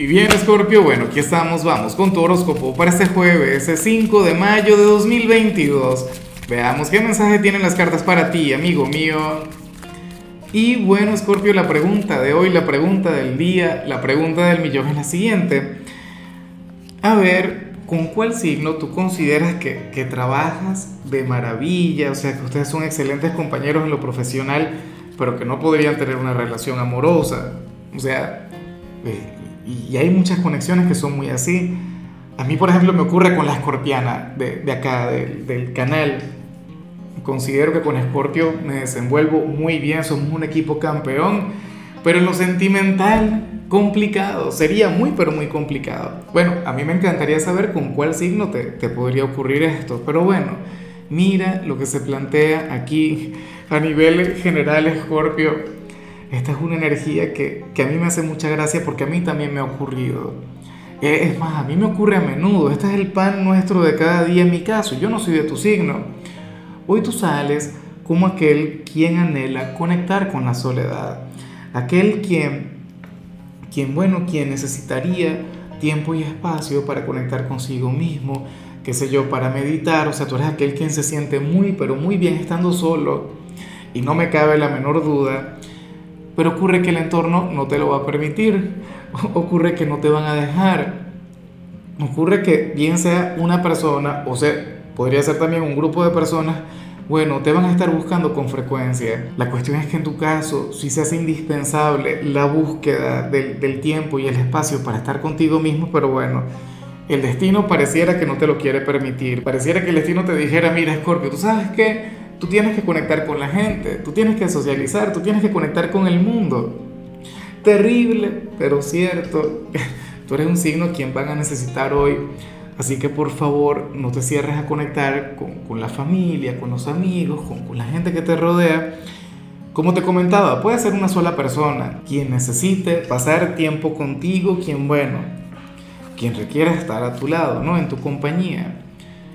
Y bien, Scorpio, bueno, aquí estamos, vamos con tu horóscopo para este jueves, 5 de mayo de 2022. Veamos qué mensaje tienen las cartas para ti, amigo mío. Y bueno, Scorpio, la pregunta de hoy, la pregunta del día, la pregunta del millón es la siguiente. A ver, ¿con cuál signo tú consideras que, que trabajas de maravilla? O sea, que ustedes son excelentes compañeros en lo profesional, pero que no podrían tener una relación amorosa. O sea, y hay muchas conexiones que son muy así. A mí, por ejemplo, me ocurre con la escorpiana de, de acá, del canal. Considero que con Escorpio me desenvuelvo muy bien, somos un equipo campeón, pero en lo sentimental, complicado, sería muy, pero muy complicado. Bueno, a mí me encantaría saber con cuál signo te, te podría ocurrir esto, pero bueno, mira lo que se plantea aquí a nivel general, Escorpio esta es una energía que, a mí me hace mucha gracia porque a mí también me ha ocurrido. Eh, es más, a mí me ocurre a menudo. Este es el pan nuestro de cada día en mi caso. Yo no soy de tu signo. Hoy tú sales como aquel quien anhela conectar con la soledad. Aquel quien, quien bueno, quien necesitaría tiempo y espacio para conectar consigo mismo, qué sé yo, para meditar. O sea, tú eres aquel quien se siente muy, pero muy bien estando solo. Y no me cabe la menor duda pero ocurre que el entorno no te lo va a permitir, ocurre que no te van a dejar, ocurre que bien sea una persona, o sea, podría ser también un grupo de personas, bueno, te van a estar buscando con frecuencia. La cuestión es que en tu caso, si se hace indispensable la búsqueda del, del tiempo y el espacio para estar contigo mismo, pero bueno, el destino pareciera que no te lo quiere permitir. Pareciera que el destino te dijera, mira, Scorpio, ¿tú sabes qué? Tú tienes que conectar con la gente, tú tienes que socializar, tú tienes que conectar con el mundo. Terrible, pero cierto. Tú eres un signo quien van a necesitar hoy. Así que por favor no te cierres a conectar con, la familia, con los amigos, con, con la gente que te rodea. Como te comentaba, puede ser una sola persona quien necesite pasar tiempo contigo, quien bueno, quien requiera estar a tu lado, ¿no? En tu compañía.